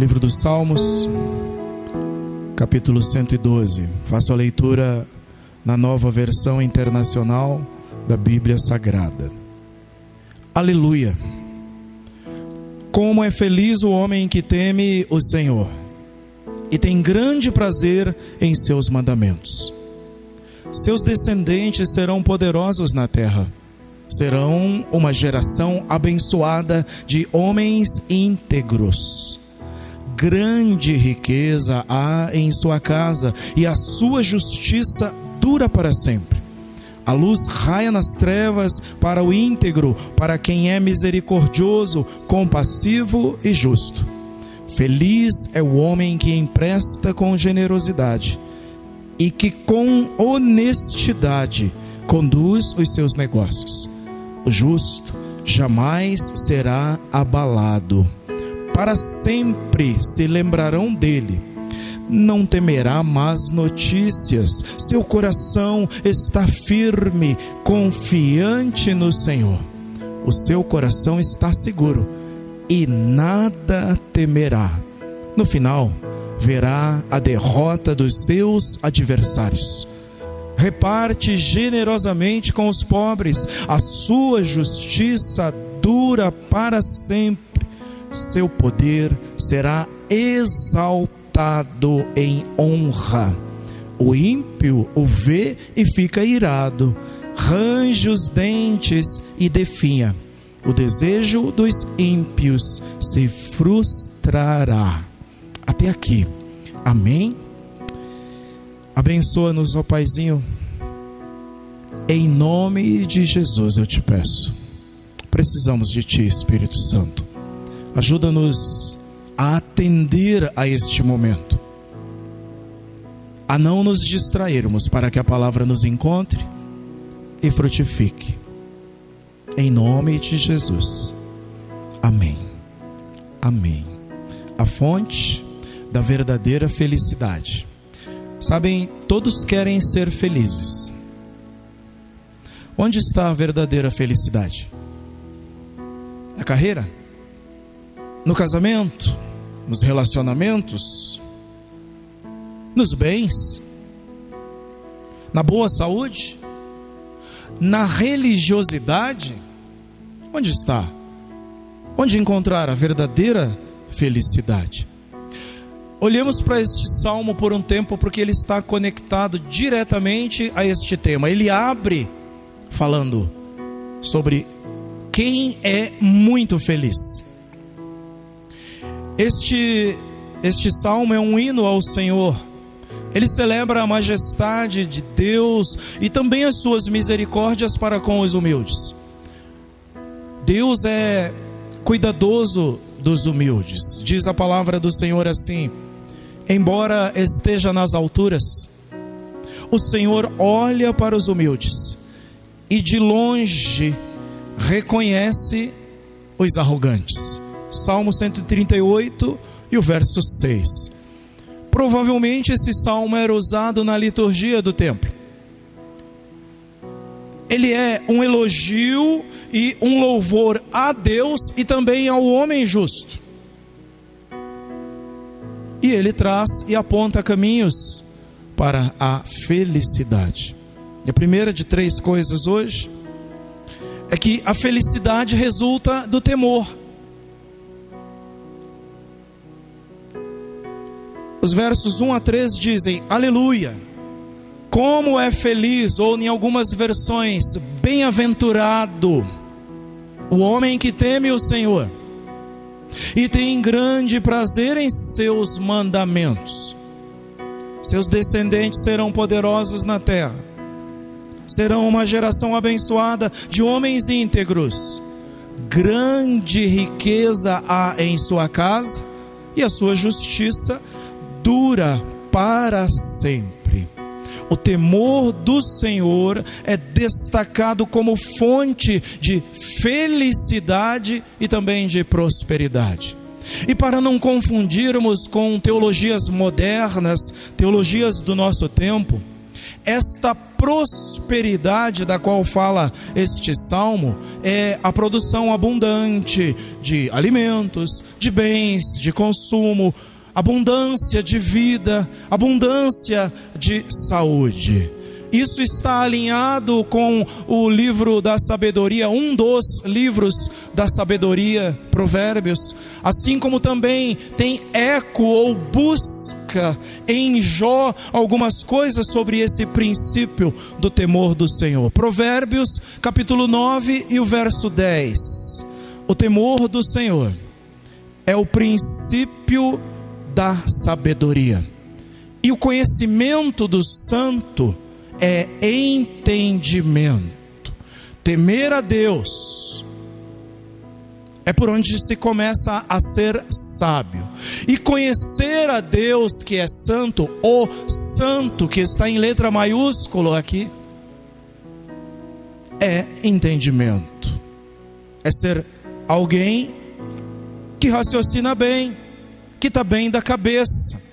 Livro dos Salmos, capítulo 112. Faço a leitura na nova versão internacional da Bíblia Sagrada. Aleluia! Como é feliz o homem que teme o Senhor e tem grande prazer em seus mandamentos. Seus descendentes serão poderosos na terra, serão uma geração abençoada de homens íntegros. Grande riqueza há em sua casa e a sua justiça dura para sempre. A luz raia nas trevas para o íntegro, para quem é misericordioso, compassivo e justo. Feliz é o homem que empresta com generosidade e que com honestidade conduz os seus negócios. O justo jamais será abalado. Para sempre se lembrarão dele não temerá más notícias, seu coração está firme, confiante no Senhor. O seu coração está seguro e nada temerá. No final, verá a derrota dos seus adversários. Reparte generosamente com os pobres, a sua justiça dura para sempre, seu poder será exaltado em honra. O ímpio o vê e fica irado, range os dentes e definha. O desejo dos ímpios se frustrará. Até aqui. Amém? Abençoa-nos, ó Paizinho. Em nome de Jesus eu te peço. Precisamos de Ti, Espírito Santo. Ajuda-nos a atender a este momento, a não nos distrairmos para que a palavra nos encontre e frutifique. Em nome de Jesus. Amém. Amém. A fonte da verdadeira felicidade. Sabem, todos querem ser felizes. Onde está a verdadeira felicidade? Na carreira? No casamento? nos relacionamentos, nos bens, na boa saúde, na religiosidade? Onde está? Onde encontrar a verdadeira felicidade? Olhemos para este salmo por um tempo, porque ele está conectado diretamente a este tema. Ele abre falando sobre quem é muito feliz. Este, este salmo é um hino ao Senhor. Ele celebra a majestade de Deus e também as suas misericórdias para com os humildes. Deus é cuidadoso dos humildes. Diz a palavra do Senhor assim: embora esteja nas alturas, o Senhor olha para os humildes e de longe reconhece os arrogantes. Salmo 138 e o verso 6. Provavelmente esse salmo era usado na liturgia do templo. Ele é um elogio e um louvor a Deus e também ao homem justo. E ele traz e aponta caminhos para a felicidade. E a primeira de três coisas hoje é que a felicidade resulta do temor. Os versos 1 a 3 dizem: Aleluia! Como é feliz, ou em algumas versões, bem-aventurado, o homem que teme o Senhor e tem grande prazer em seus mandamentos. Seus descendentes serão poderosos na terra, serão uma geração abençoada de homens íntegros. Grande riqueza há em sua casa e a sua justiça dura para sempre. O temor do Senhor é destacado como fonte de felicidade e também de prosperidade. E para não confundirmos com teologias modernas, teologias do nosso tempo, Esta prosperidade da qual fala este salmo é a produção abundante de alimentos, de bens, de consumo, abundância de vida, abundância de saúde. Isso está alinhado com o livro da sabedoria, um dos livros da sabedoria, Provérbios, assim como também tem eco ou busca em Jó algumas coisas sobre esse princípio do temor do Senhor. Provérbios, capítulo 9 e o verso 10. O temor do Senhor é o princípio da sabedoria. E o conhecimento do santo é entendimento. Temer a Deus é por onde se começa a ser sábio. E conhecer a Deus que é santo, o santo que está em letra maiúscula aqui, é entendimento. É ser alguém que raciocina bem, que está bem da cabeça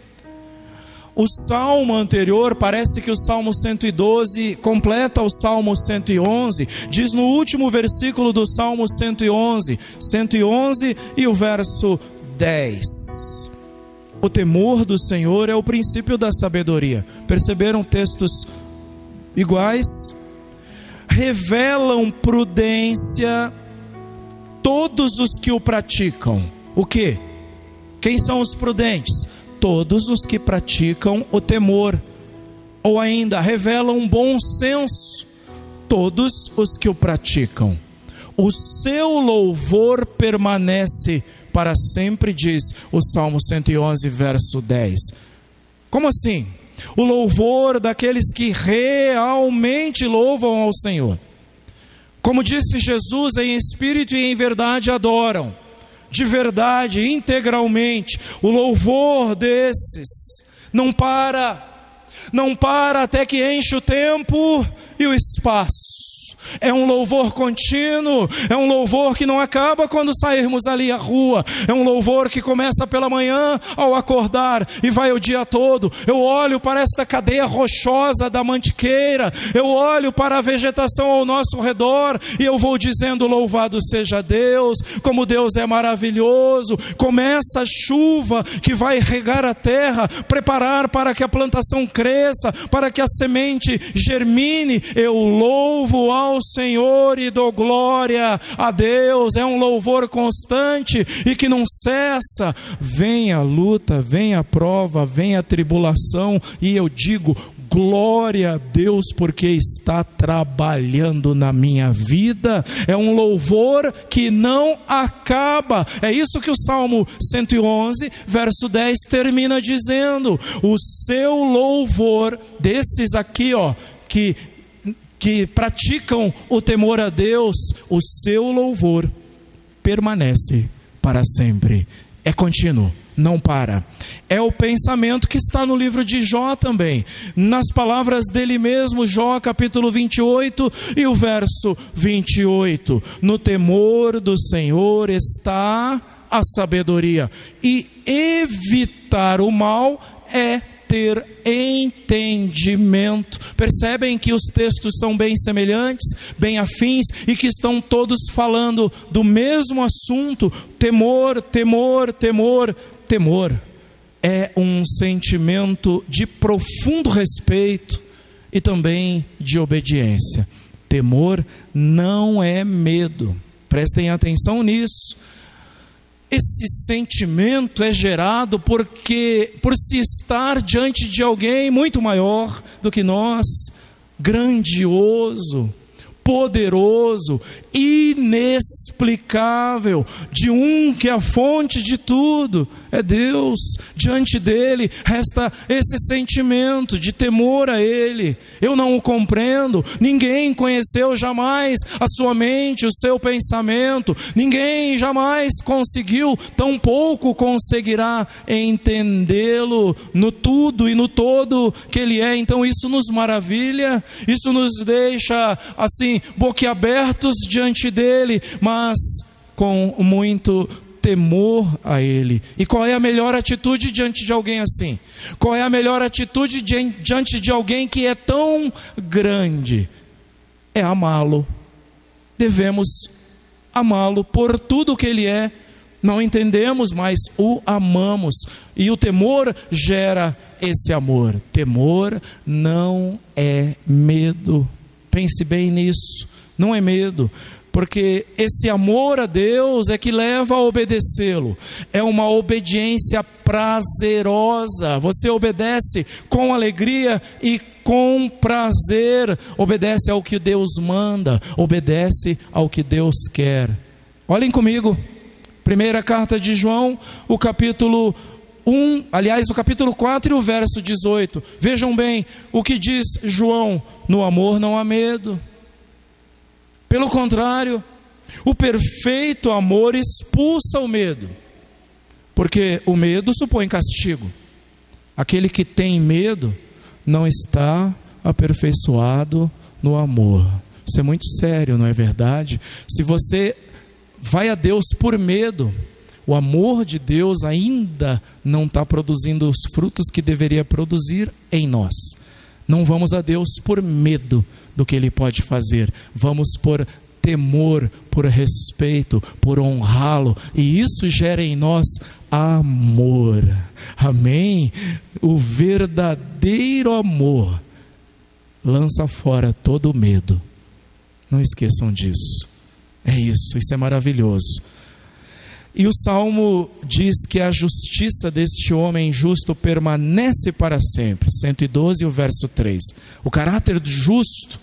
o salmo anterior, parece que o salmo 112 completa o salmo 111, diz no último versículo do salmo 111, 111 e o verso 10. O temor do Senhor é o princípio da sabedoria. Perceberam textos iguais? Revelam prudência todos os que o praticam. O que? Quem são os prudentes? todos os que praticam o temor, ou ainda revelam bom senso, todos os que o praticam. O seu louvor permanece para sempre, diz o Salmo 111, verso 10. Como assim? O louvor daqueles que realmente louvam ao Senhor. Como disse Jesus, em espírito e em verdade adoram de verdade, integralmente. O louvor desses não para, não para até que enche o tempo e o espaço é um louvor contínuo, é um louvor que não acaba quando sairmos ali à rua, é um louvor que começa pela manhã ao acordar e vai o dia todo. Eu olho para esta cadeia rochosa da mantiqueira, eu olho para a vegetação ao nosso redor e eu vou dizendo: Louvado seja Deus, como Deus é maravilhoso. Começa a chuva que vai regar a terra, preparar para que a plantação cresça, para que a semente germine. Eu louvo ao Senhor e dou glória a Deus. É um louvor constante e que não cessa. Vem a luta, vem a prova, vem a tribulação, e eu digo: glória a Deus porque está trabalhando na minha vida. É um louvor que não acaba. É isso que o Salmo 111, verso 10 termina dizendo: o seu louvor desses aqui, ó, que que praticam o temor a Deus, o seu louvor permanece para sempre. É contínuo, não para. É o pensamento que está no livro de Jó também. Nas palavras dele mesmo, Jó capítulo 28 e o verso 28. No temor do Senhor está a sabedoria, e evitar o mal é ter entendimento. Percebem que os textos são bem semelhantes, bem afins e que estão todos falando do mesmo assunto: temor, temor, temor, temor. É um sentimento de profundo respeito e também de obediência. Temor não é medo. Prestem atenção nisso esse sentimento é gerado porque por se estar diante de alguém muito maior do que nós, grandioso, poderoso, inexplicável, de um que é a fonte de tudo, é Deus. Diante dele resta esse sentimento de temor a ele. Eu não o compreendo, ninguém conheceu jamais a sua mente, o seu pensamento, ninguém jamais conseguiu, tampouco conseguirá entendê-lo no tudo e no todo que ele é. Então isso nos maravilha, isso nos deixa assim boquiabertos diante dele, mas com muito temor a Ele. E qual é a melhor atitude diante de alguém assim? Qual é a melhor atitude diante de alguém que é tão grande? É amá-lo. Devemos amá-lo por tudo que Ele é. Não entendemos, mas o amamos. E o temor gera esse amor. Temor não é medo. Pense bem nisso. Não é medo porque esse amor a Deus é que leva a obedecê-lo. É uma obediência prazerosa. Você obedece com alegria e com prazer. Obedece ao que Deus manda, obedece ao que Deus quer. Olhem comigo. Primeira carta de João, o capítulo 1, aliás, o capítulo 4 e o verso 18. Vejam bem o que diz João: no amor não há medo. Pelo contrário, o perfeito amor expulsa o medo, porque o medo supõe castigo. Aquele que tem medo não está aperfeiçoado no amor. Isso é muito sério, não é verdade? Se você vai a Deus por medo, o amor de Deus ainda não está produzindo os frutos que deveria produzir em nós. Não vamos a Deus por medo do que Ele pode fazer, vamos por temor, por respeito, por honrá-lo, e isso gera em nós amor. Amém? O verdadeiro amor lança fora todo medo. Não esqueçam disso. É isso, isso é maravilhoso. E o salmo diz que a justiça deste homem justo permanece para sempre. 112, o verso 3. O caráter justo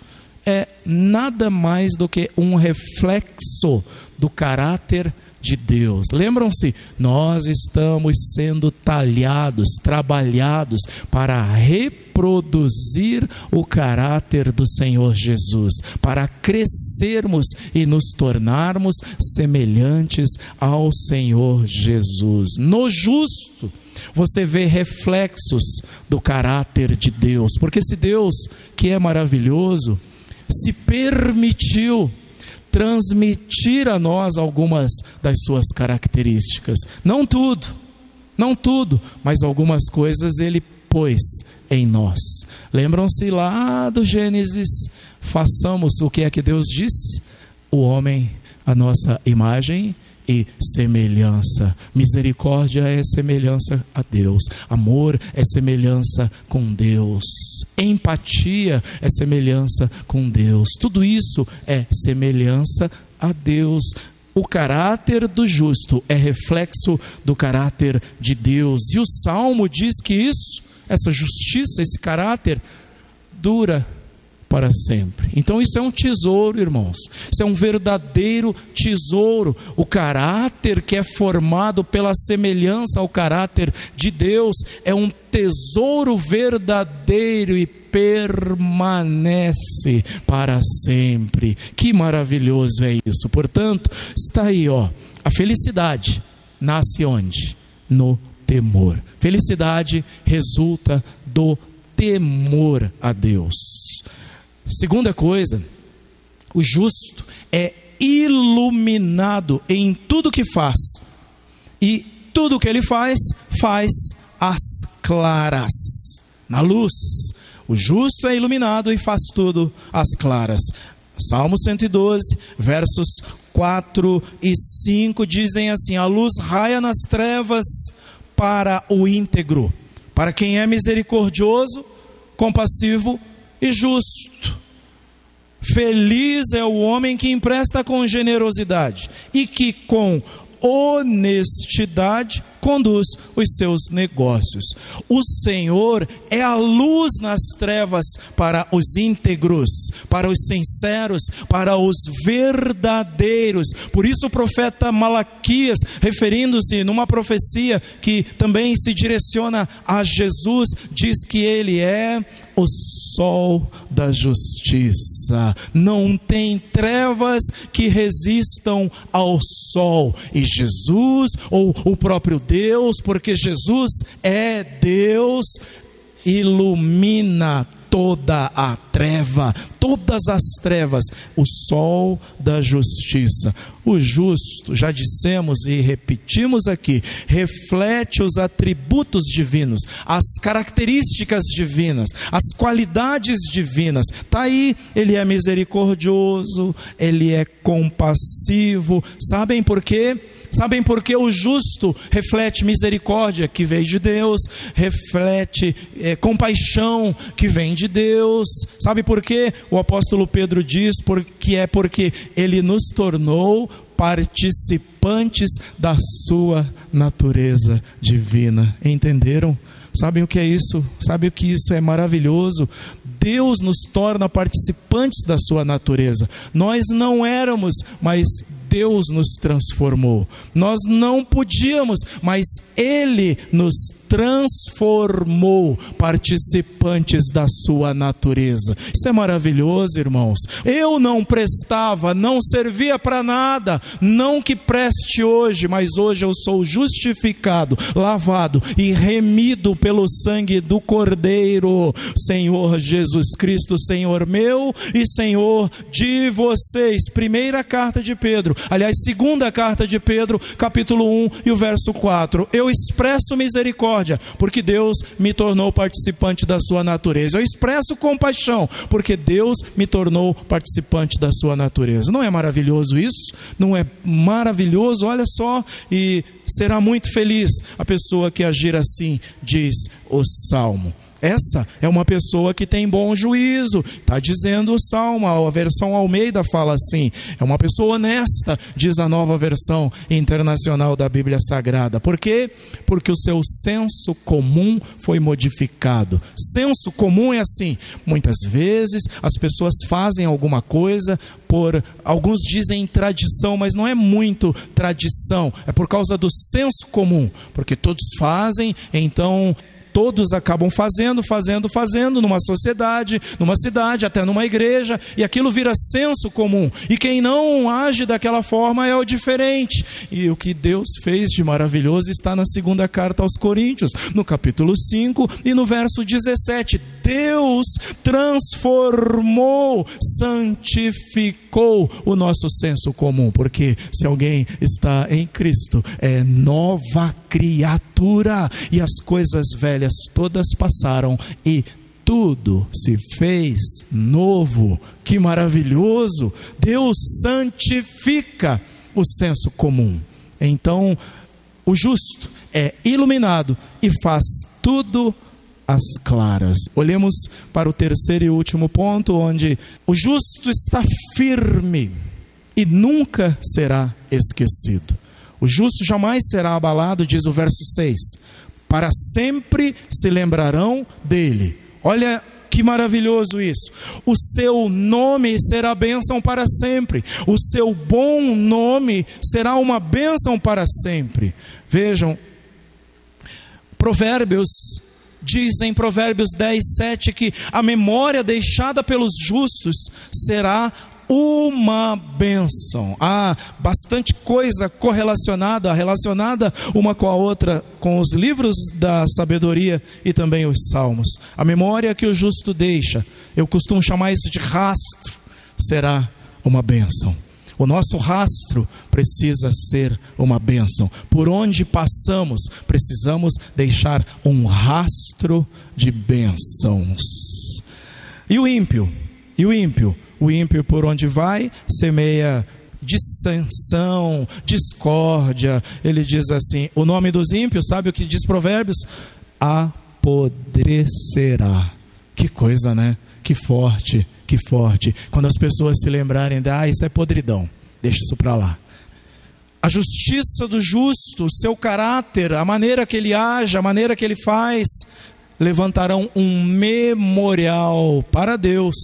é nada mais do que um reflexo do caráter de Deus. Lembram-se? Nós estamos sendo talhados, trabalhados para reproduzir o caráter do Senhor Jesus, para crescermos e nos tornarmos semelhantes ao Senhor Jesus. No justo, você vê reflexos do caráter de Deus, porque esse Deus que é maravilhoso se permitiu transmitir a nós algumas das suas características. Não tudo, não tudo, mas algumas coisas ele pôs em nós. Lembram-se lá do Gênesis? Façamos o que é que Deus disse? O homem, a nossa imagem e semelhança. Misericórdia é semelhança a Deus. Amor é semelhança com Deus. Empatia é semelhança com Deus. Tudo isso é semelhança a Deus. O caráter do justo é reflexo do caráter de Deus. E o salmo diz que isso, essa justiça, esse caráter, dura para sempre. Então isso é um tesouro, irmãos. Isso é um verdadeiro tesouro. O caráter que é formado pela semelhança ao caráter de Deus é um tesouro verdadeiro e permanece para sempre. Que maravilhoso é isso. Portanto, está aí, ó, a felicidade nasce onde? No temor. Felicidade resulta do temor a Deus. Segunda coisa, o justo é iluminado em tudo que faz. E tudo que ele faz, faz às claras, na luz. O justo é iluminado e faz tudo às claras. Salmo 112, versos 4 e 5 dizem assim: A luz raia nas trevas para o íntegro, para quem é misericordioso, compassivo e justo. Feliz é o homem que empresta com generosidade e que com honestidade conduz os seus negócios. O Senhor é a luz nas trevas para os íntegros, para os sinceros, para os verdadeiros. Por isso o profeta Malaquias, referindo-se numa profecia que também se direciona a Jesus, diz que ele é o sol da justiça. Não tem trevas que resistam ao sol. E Jesus, ou o próprio Deus, porque Jesus é Deus, ilumina toda a treva, todas as trevas, o sol da justiça. O justo, já dissemos e repetimos aqui, reflete os atributos divinos, as características divinas, as qualidades divinas. Está aí, ele é misericordioso, ele é compassivo. Sabem por quê? Sabem por que o justo reflete misericórdia que veio de Deus, reflete é, compaixão que vem de Deus. Sabe por quê? O apóstolo Pedro diz porque é porque ele nos tornou participantes da sua natureza divina. Entenderam? Sabem o que é isso? Sabem o que isso é maravilhoso? Deus nos torna participantes da sua natureza. Nós não éramos, mas Deus nos transformou. Nós não podíamos, mas Ele nos transformou participantes da sua natureza. Isso é maravilhoso, irmãos. Eu não prestava, não servia para nada, não que preste hoje, mas hoje eu sou justificado, lavado e remido pelo sangue do Cordeiro, Senhor Jesus Cristo, Senhor meu e Senhor de vocês. Primeira carta de Pedro, aliás, segunda carta de Pedro, capítulo 1 e o verso 4. Eu expresso misericórdia misericórdia, porque Deus me tornou participante da sua natureza. Eu expresso compaixão, porque Deus me tornou participante da sua natureza. Não é maravilhoso isso? Não é maravilhoso? Olha só, e será muito feliz a pessoa que agir assim, diz o salmo. Essa é uma pessoa que tem bom juízo, está dizendo o salmo, a versão Almeida fala assim: é uma pessoa honesta, diz a nova versão internacional da Bíblia Sagrada. Por quê? Porque o seu senso comum foi modificado. Senso comum é assim: muitas vezes as pessoas fazem alguma coisa por, alguns dizem tradição, mas não é muito tradição, é por causa do senso comum, porque todos fazem, então todos acabam fazendo, fazendo, fazendo numa sociedade, numa cidade, até numa igreja, e aquilo vira senso comum. E quem não age daquela forma é o diferente. E o que Deus fez de maravilhoso está na segunda carta aos Coríntios, no capítulo 5 e no verso 17. Deus transformou, santificou o nosso senso comum, porque se alguém está em Cristo, é nova criatura, e as coisas velhas todas passaram e tudo se fez novo. Que maravilhoso! Deus santifica o senso comum. Então, o justo é iluminado e faz tudo as claras. Olhemos para o terceiro e último ponto, onde o justo está firme e nunca será esquecido. O justo jamais será abalado, diz o verso 6. Para sempre se lembrarão dele. Olha que maravilhoso isso. O seu nome será bênção para sempre. O seu bom nome será uma bênção para sempre. Vejam, Provérbios diz em Provérbios 10, 7 que a memória deixada pelos justos será uma bênção. Há bastante coisa correlacionada, relacionada uma com a outra, com os livros da sabedoria e também os salmos. A memória que o justo deixa, eu costumo chamar isso de rastro, será uma bênção. O nosso rastro precisa ser uma bênção. Por onde passamos, precisamos deixar um rastro de bênçãos. E o ímpio? E o ímpio? O ímpio, por onde vai, semeia dissensão, discórdia. Ele diz assim: o nome dos ímpios, sabe o que diz Provérbios? Apodrecerá. Que coisa, né? Que forte que forte. Quando as pessoas se lembrarem de, ah, isso é podridão, deixa isso para lá. A justiça do justo, o seu caráter, a maneira que ele age, a maneira que ele faz, levantarão um memorial para Deus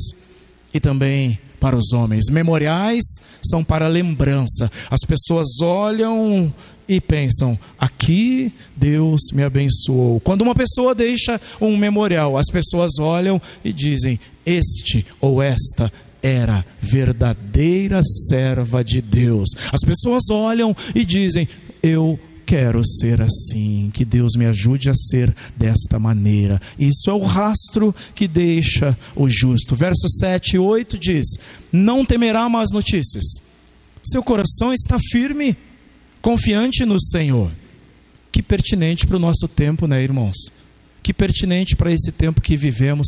e também para os homens. Memoriais são para lembrança. As pessoas olham e pensam: aqui Deus me abençoou. Quando uma pessoa deixa um memorial, as pessoas olham e dizem: este ou esta era verdadeira serva de Deus. As pessoas olham e dizem: eu quero ser assim, que Deus me ajude a ser desta maneira. Isso é o rastro que deixa o justo. Verso 7 e 8 diz: Não temerá más notícias. Seu coração está firme, confiante no Senhor. Que pertinente para o nosso tempo, né, irmãos? Que pertinente para esse tempo que vivemos.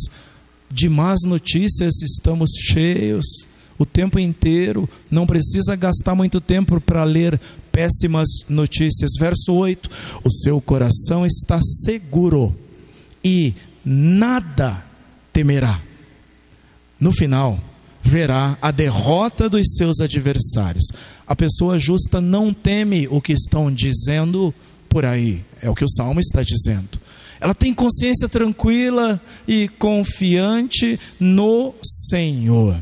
De más notícias estamos cheios o tempo inteiro, não precisa gastar muito tempo para ler péssimas notícias. Verso 8: O seu coração está seguro e nada temerá. No final, verá a derrota dos seus adversários. A pessoa justa não teme o que estão dizendo por aí, é o que o salmo está dizendo. Ela tem consciência tranquila e confiante no Senhor.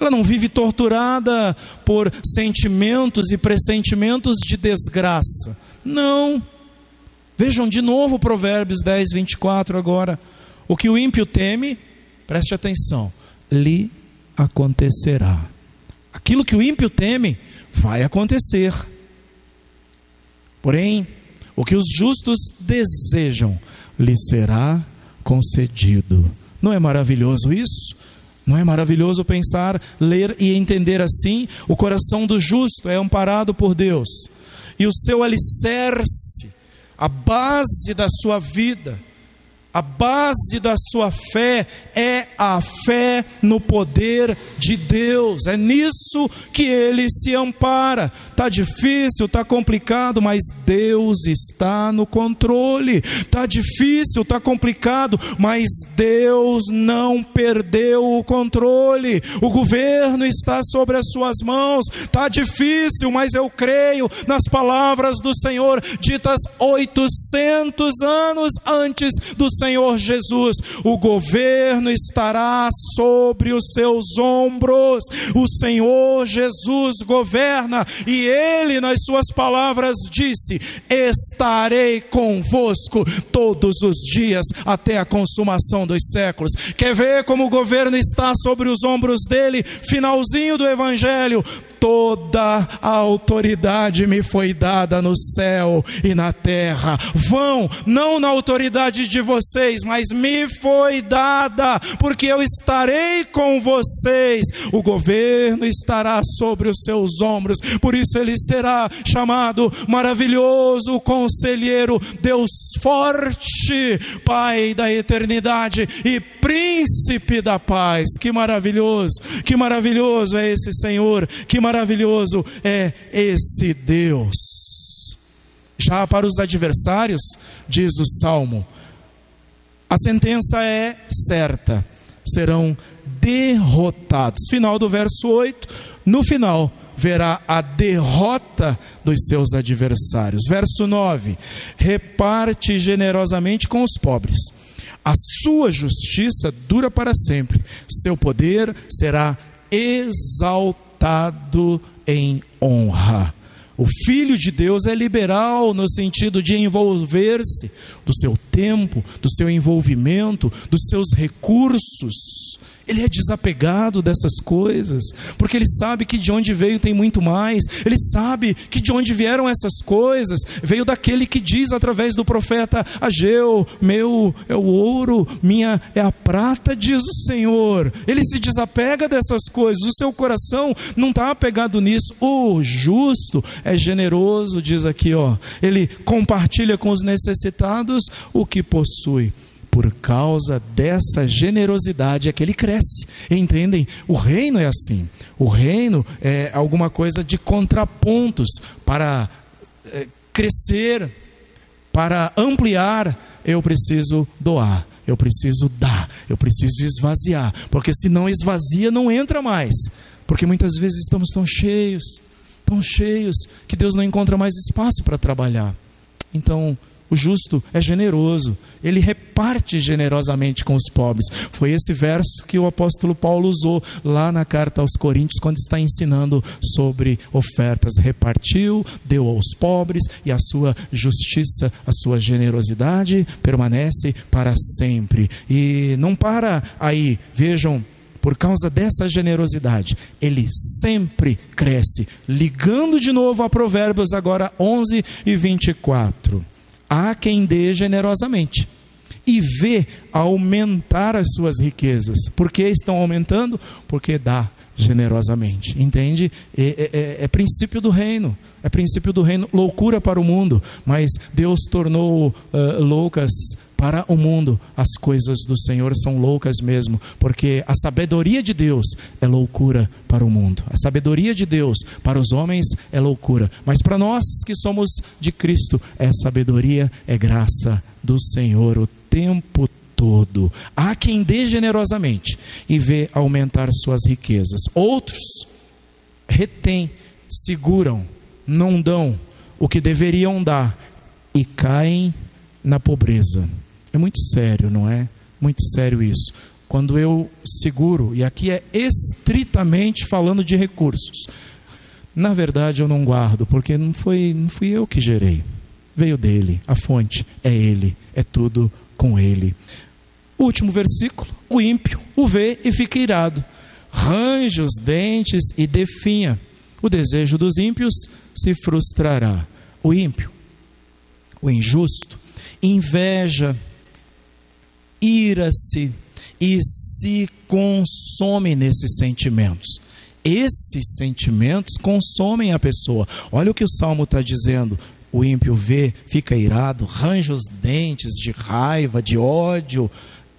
Ela não vive torturada por sentimentos e pressentimentos de desgraça. Não. Vejam de novo Provérbios 10, 24 agora. O que o ímpio teme, preste atenção, lhe acontecerá. Aquilo que o ímpio teme, vai acontecer. Porém, o que os justos desejam, lhe será concedido. Não é maravilhoso isso? Não é maravilhoso pensar, ler e entender assim? O coração do justo é amparado por Deus, e o seu alicerce, a base da sua vida, a base da sua fé é a fé no poder de Deus. É nisso que ele se ampara. Tá difícil, tá complicado, mas Deus está no controle. Tá difícil, tá complicado, mas Deus não perdeu o controle. O governo está sobre as suas mãos. Tá difícil, mas eu creio nas palavras do Senhor ditas 800 anos antes do Senhor Jesus, o governo estará sobre os seus ombros. O Senhor Jesus governa e ele, nas suas palavras, disse: Estarei convosco todos os dias até a consumação dos séculos. Quer ver como o governo está sobre os ombros dele? Finalzinho do Evangelho toda a autoridade me foi dada no céu e na terra. Vão, não na autoridade de vocês, mas me foi dada, porque eu estarei com vocês. O governo estará sobre os seus ombros, por isso ele será chamado maravilhoso conselheiro, Deus forte, Pai da eternidade e príncipe da paz. Que maravilhoso, que maravilhoso é esse Senhor, que maravilhoso é esse Deus. Já para os adversários, diz o salmo, a sentença é certa, serão derrotados. Final do verso 8, no final verá a derrota dos seus adversários. Verso 9: reparte generosamente com os pobres. A sua justiça dura para sempre, seu poder será exaltado em honra. O Filho de Deus é liberal no sentido de envolver-se do seu tempo, do seu envolvimento, dos seus recursos ele é desapegado dessas coisas, porque ele sabe que de onde veio tem muito mais, ele sabe que de onde vieram essas coisas, veio daquele que diz através do profeta Ageu: Meu é o ouro, minha é a prata, diz o Senhor. Ele se desapega dessas coisas, o seu coração não está apegado nisso. O justo é generoso, diz aqui, ó, ele compartilha com os necessitados o que possui por causa dessa generosidade é que ele cresce. Entendem? O reino é assim. O reino é alguma coisa de contrapontos para é, crescer, para ampliar. Eu preciso doar, eu preciso dar, eu preciso esvaziar, porque se não esvazia, não entra mais. Porque muitas vezes estamos tão cheios, tão cheios, que Deus não encontra mais espaço para trabalhar. Então, o justo é generoso, ele reparte generosamente com os pobres. Foi esse verso que o apóstolo Paulo usou lá na carta aos Coríntios, quando está ensinando sobre ofertas. Repartiu, deu aos pobres, e a sua justiça, a sua generosidade permanece para sempre. E não para aí, vejam por causa dessa generosidade, ele sempre cresce. Ligando de novo a Provérbios, agora 11 e 24. Há quem dê generosamente e vê aumentar as suas riquezas. Por que estão aumentando? Porque dá generosamente. Entende? É, é, é, é, princípio do reino. É princípio do reino. Loucura para o mundo, mas Deus tornou uh, loucas para o mundo. As coisas do Senhor são loucas mesmo, porque a sabedoria de Deus é loucura para o mundo. A sabedoria de Deus para os homens é loucura, mas para nós que somos de Cristo, é sabedoria, é graça do Senhor o tempo todo. Há quem dê generosamente e vê aumentar suas riquezas. Outros retêm, seguram, não dão o que deveriam dar e caem na pobreza. É muito sério, não é? Muito sério isso. Quando eu seguro, e aqui é estritamente falando de recursos. Na verdade, eu não guardo, porque não foi, não fui eu que gerei. Veio dele, a fonte é ele, é tudo com ele. Último versículo: o ímpio o vê e fica irado, range os dentes e definha. O desejo dos ímpios se frustrará. O ímpio, o injusto, inveja, ira-se e se consome nesses sentimentos. Esses sentimentos consomem a pessoa. Olha o que o salmo está dizendo o ímpio vê, fica irado, range os dentes de raiva, de ódio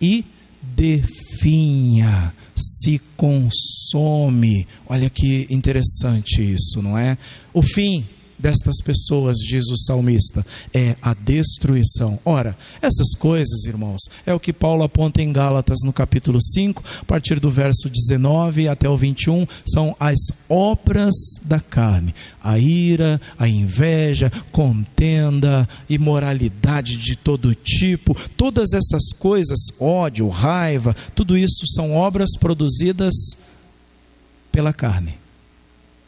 e definha, se consome. Olha que interessante isso, não é? O fim destas pessoas, diz o salmista, é a destruição. Ora, essas coisas, irmãos, é o que Paulo aponta em Gálatas no capítulo 5, a partir do verso 19 até o 21, são as obras da carne: a ira, a inveja, contenda, imoralidade de todo tipo, todas essas coisas, ódio, raiva, tudo isso são obras produzidas pela carne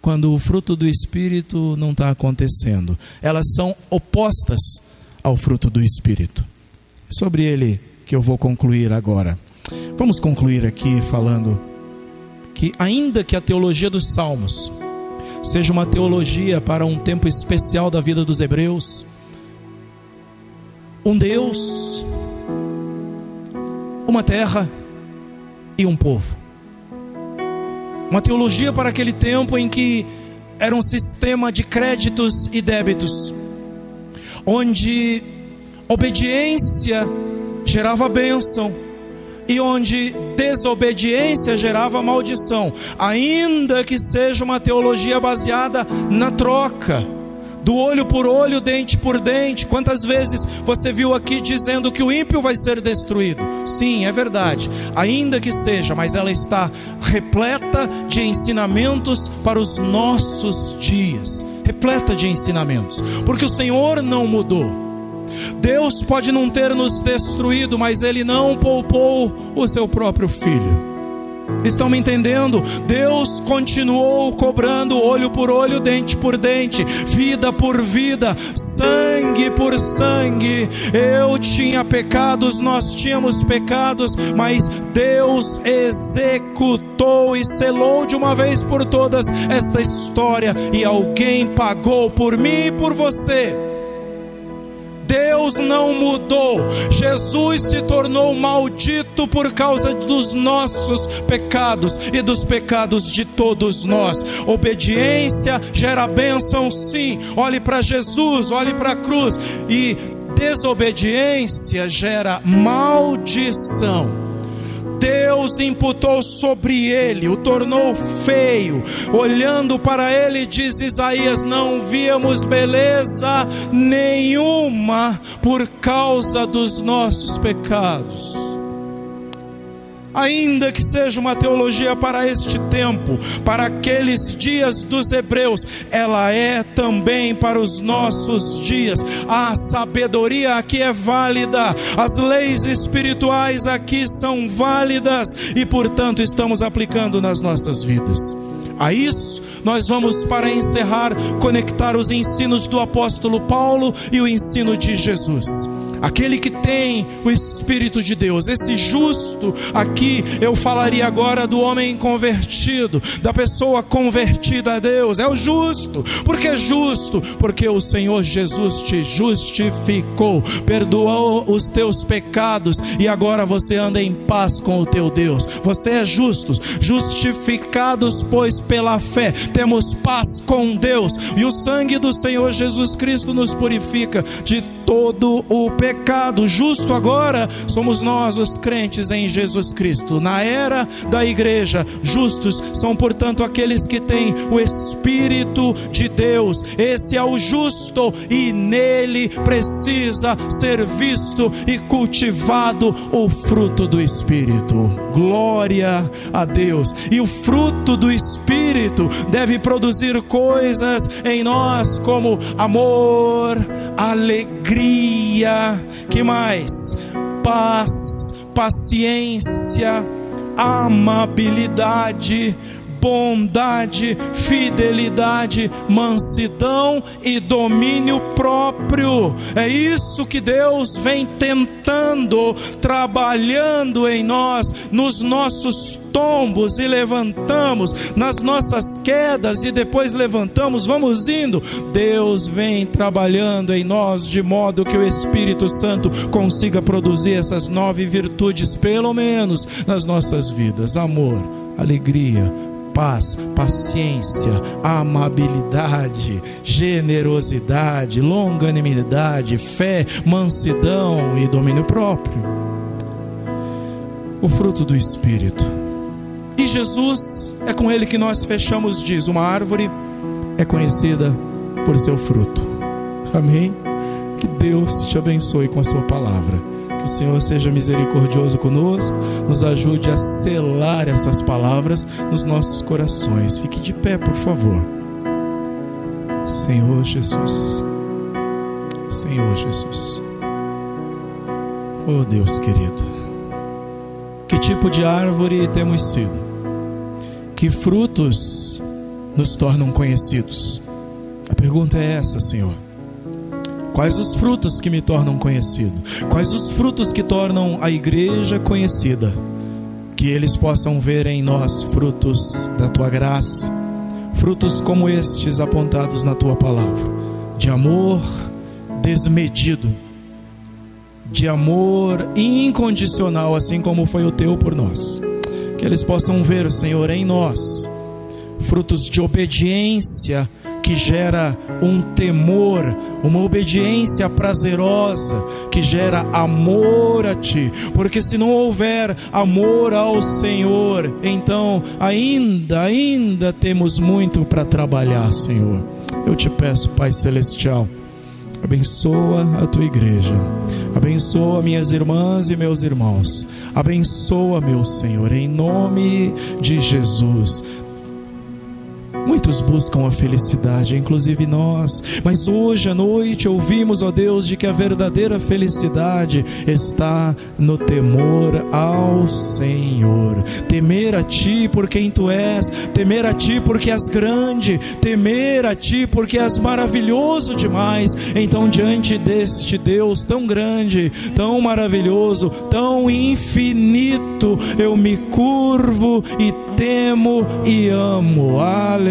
quando o fruto do Espírito não está acontecendo. Elas são opostas ao fruto do Espírito. Sobre ele que eu vou concluir agora. Vamos concluir aqui falando que, ainda que a teologia dos Salmos seja uma teologia para um tempo especial da vida dos hebreus, um Deus, uma terra e um povo uma teologia para aquele tempo em que era um sistema de créditos e débitos, onde obediência gerava bênção e onde desobediência gerava maldição, ainda que seja uma teologia baseada na troca do olho por olho, dente por dente. Quantas vezes você viu aqui dizendo que o ímpio vai ser destruído? Sim, é verdade, ainda que seja, mas ela está repleta de ensinamentos para os nossos dias repleta de ensinamentos, porque o Senhor não mudou. Deus pode não ter nos destruído, mas Ele não poupou o seu próprio filho. Estão me entendendo? Deus continuou cobrando olho por olho, dente por dente, vida por vida, sangue por sangue. Eu tinha pecados, nós tínhamos pecados, mas Deus executou e selou de uma vez por todas esta história e alguém pagou por mim e por você Deus não mudou. Jesus se tornou maldito por causa dos nossos pecados e dos pecados de todos nós. Obediência gera bênção, sim. Olhe para Jesus, olhe para a cruz. E desobediência gera maldição. Deus imputou sobre ele, o tornou feio. Olhando para ele, diz Isaías: Não víamos beleza nenhuma por causa dos nossos pecados ainda que seja uma teologia para este tempo, para aqueles dias dos hebreus, ela é também para os nossos dias. A sabedoria aqui é válida, as leis espirituais aqui são válidas e, portanto, estamos aplicando nas nossas vidas. A isso, nós vamos, para encerrar, conectar os ensinos do apóstolo Paulo e o ensino de Jesus. Aquele que tem o Espírito de Deus. Esse justo, aqui eu falaria agora do homem convertido, da pessoa convertida a Deus. É o justo. Por que justo? Porque o Senhor Jesus te justificou, perdoou os teus pecados e agora você anda em paz com o teu Deus. Você é justo, justificados, pois pela fé temos paz com Deus e o sangue do Senhor Jesus Cristo nos purifica de todo o pecado. Justo agora somos nós, os crentes em Jesus Cristo. Na era da igreja, justos são, portanto, aqueles que têm o Espírito de Deus. Esse é o justo e nele precisa ser visto e cultivado o fruto do Espírito. Glória a Deus. E o fruto do Espírito deve produzir coisas em nós como amor, alegria, que mais? Paz, paciência, amabilidade, bondade, fidelidade, mansidão e domínio próprio. É isso que Deus vem tentando, trabalhando em nós, nos nossos tombos e levantamos, nas nossas quedas e depois levantamos, vamos indo. Deus vem trabalhando em nós de modo que o Espírito Santo consiga produzir essas nove virtudes, pelo menos nas nossas vidas: amor, alegria, paz, paciência, amabilidade, generosidade, longanimidade, fé, mansidão e domínio próprio. O fruto do Espírito. E Jesus, é com ele que nós fechamos, diz: uma árvore é conhecida por seu fruto. Amém? Que Deus te abençoe com a sua palavra. Que o Senhor seja misericordioso conosco, nos ajude a selar essas palavras nos nossos corações. Fique de pé, por favor. Senhor Jesus. Senhor Jesus. Oh Deus querido. Que tipo de árvore temos sido? Que frutos nos tornam conhecidos? A pergunta é essa, Senhor. Quais os frutos que me tornam conhecido? Quais os frutos que tornam a igreja conhecida? Que eles possam ver em nós frutos da tua graça, frutos como estes apontados na tua palavra, de amor desmedido, de amor incondicional, assim como foi o teu por nós. Que eles possam ver, Senhor, em nós frutos de obediência que gera um temor, uma obediência prazerosa, que gera amor a Ti, porque se não houver amor ao Senhor, então ainda, ainda temos muito para trabalhar, Senhor. Eu te peço, Pai Celestial, abençoa a tua igreja, abençoa minhas irmãs e meus irmãos, abençoa, meu Senhor, em nome de Jesus Muitos buscam a felicidade, inclusive nós, mas hoje à noite ouvimos, ó Deus, de que a verdadeira felicidade está no temor ao Senhor. Temer a Ti por quem Tu és, temer a Ti porque és grande, temer a Ti porque és maravilhoso demais. Então, diante deste Deus tão grande, tão maravilhoso, tão infinito, eu me curvo e temo e amo. Aleluia.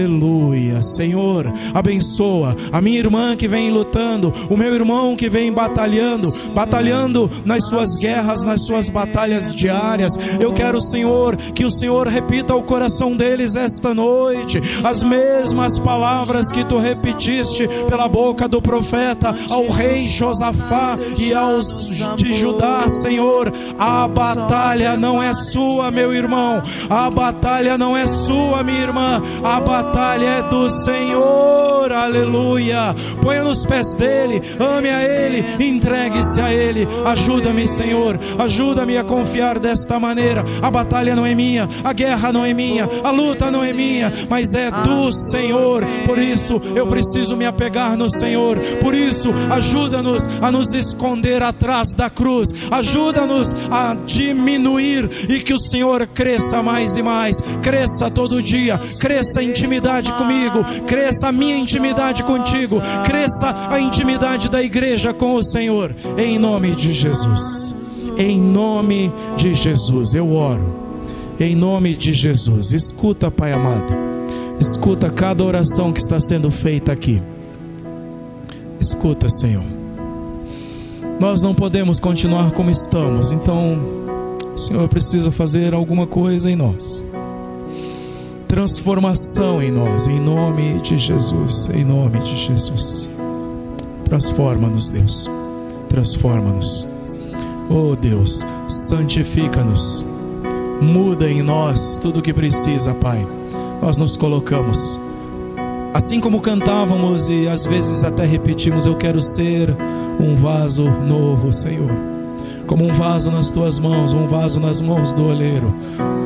Senhor, abençoa a minha irmã que vem lutando, o meu irmão que vem batalhando, batalhando nas suas guerras, nas suas batalhas diárias. Eu quero, Senhor, que o Senhor repita ao coração deles esta noite as mesmas palavras que tu repetiste pela boca do profeta ao rei Josafá e aos de Judá, Senhor. A batalha não é sua, meu irmão. A batalha não é sua, minha irmã. A batalha é do Senhor. Aleluia. Ponha nos pés dele, ame a ele, entregue-se a ele. Ajuda-me, Senhor. Ajuda-me a confiar desta maneira. A batalha não é minha, a guerra não é minha, a luta não é minha, mas é do Senhor. Por isso eu preciso me apegar no Senhor. Por isso, ajuda-nos a nos esconder atrás da cruz. Ajuda-nos a diminuir e que o Senhor cresça mais e mais. Cresça todo dia, cresça intimidade intimidade comigo, cresça a minha intimidade contigo, cresça a intimidade da igreja com o Senhor, em nome de Jesus. Em nome de Jesus, eu oro. Em nome de Jesus, escuta, Pai amado, escuta cada oração que está sendo feita aqui. Escuta, Senhor. Nós não podemos continuar como estamos, então o Senhor precisa fazer alguma coisa em nós transformação em nós, em nome de Jesus, em nome de Jesus. Transforma-nos, Deus, transforma-nos. Oh Deus, santifica-nos, muda em nós tudo o que precisa, Pai. Nós nos colocamos, assim como cantávamos e às vezes até repetimos: Eu quero ser um vaso novo, Senhor como um vaso nas tuas mãos, um vaso nas mãos do oleiro.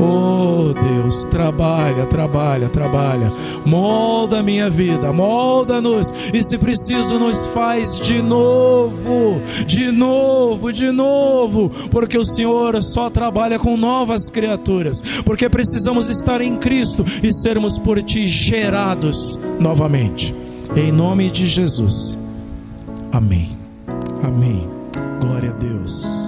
Oh Deus, trabalha, trabalha, trabalha. Molda minha vida, molda-nos e se preciso nos faz de novo, de novo, de novo, porque o Senhor só trabalha com novas criaturas, porque precisamos estar em Cristo e sermos por ti gerados novamente. Em nome de Jesus. Amém. Amém. Glória a Deus.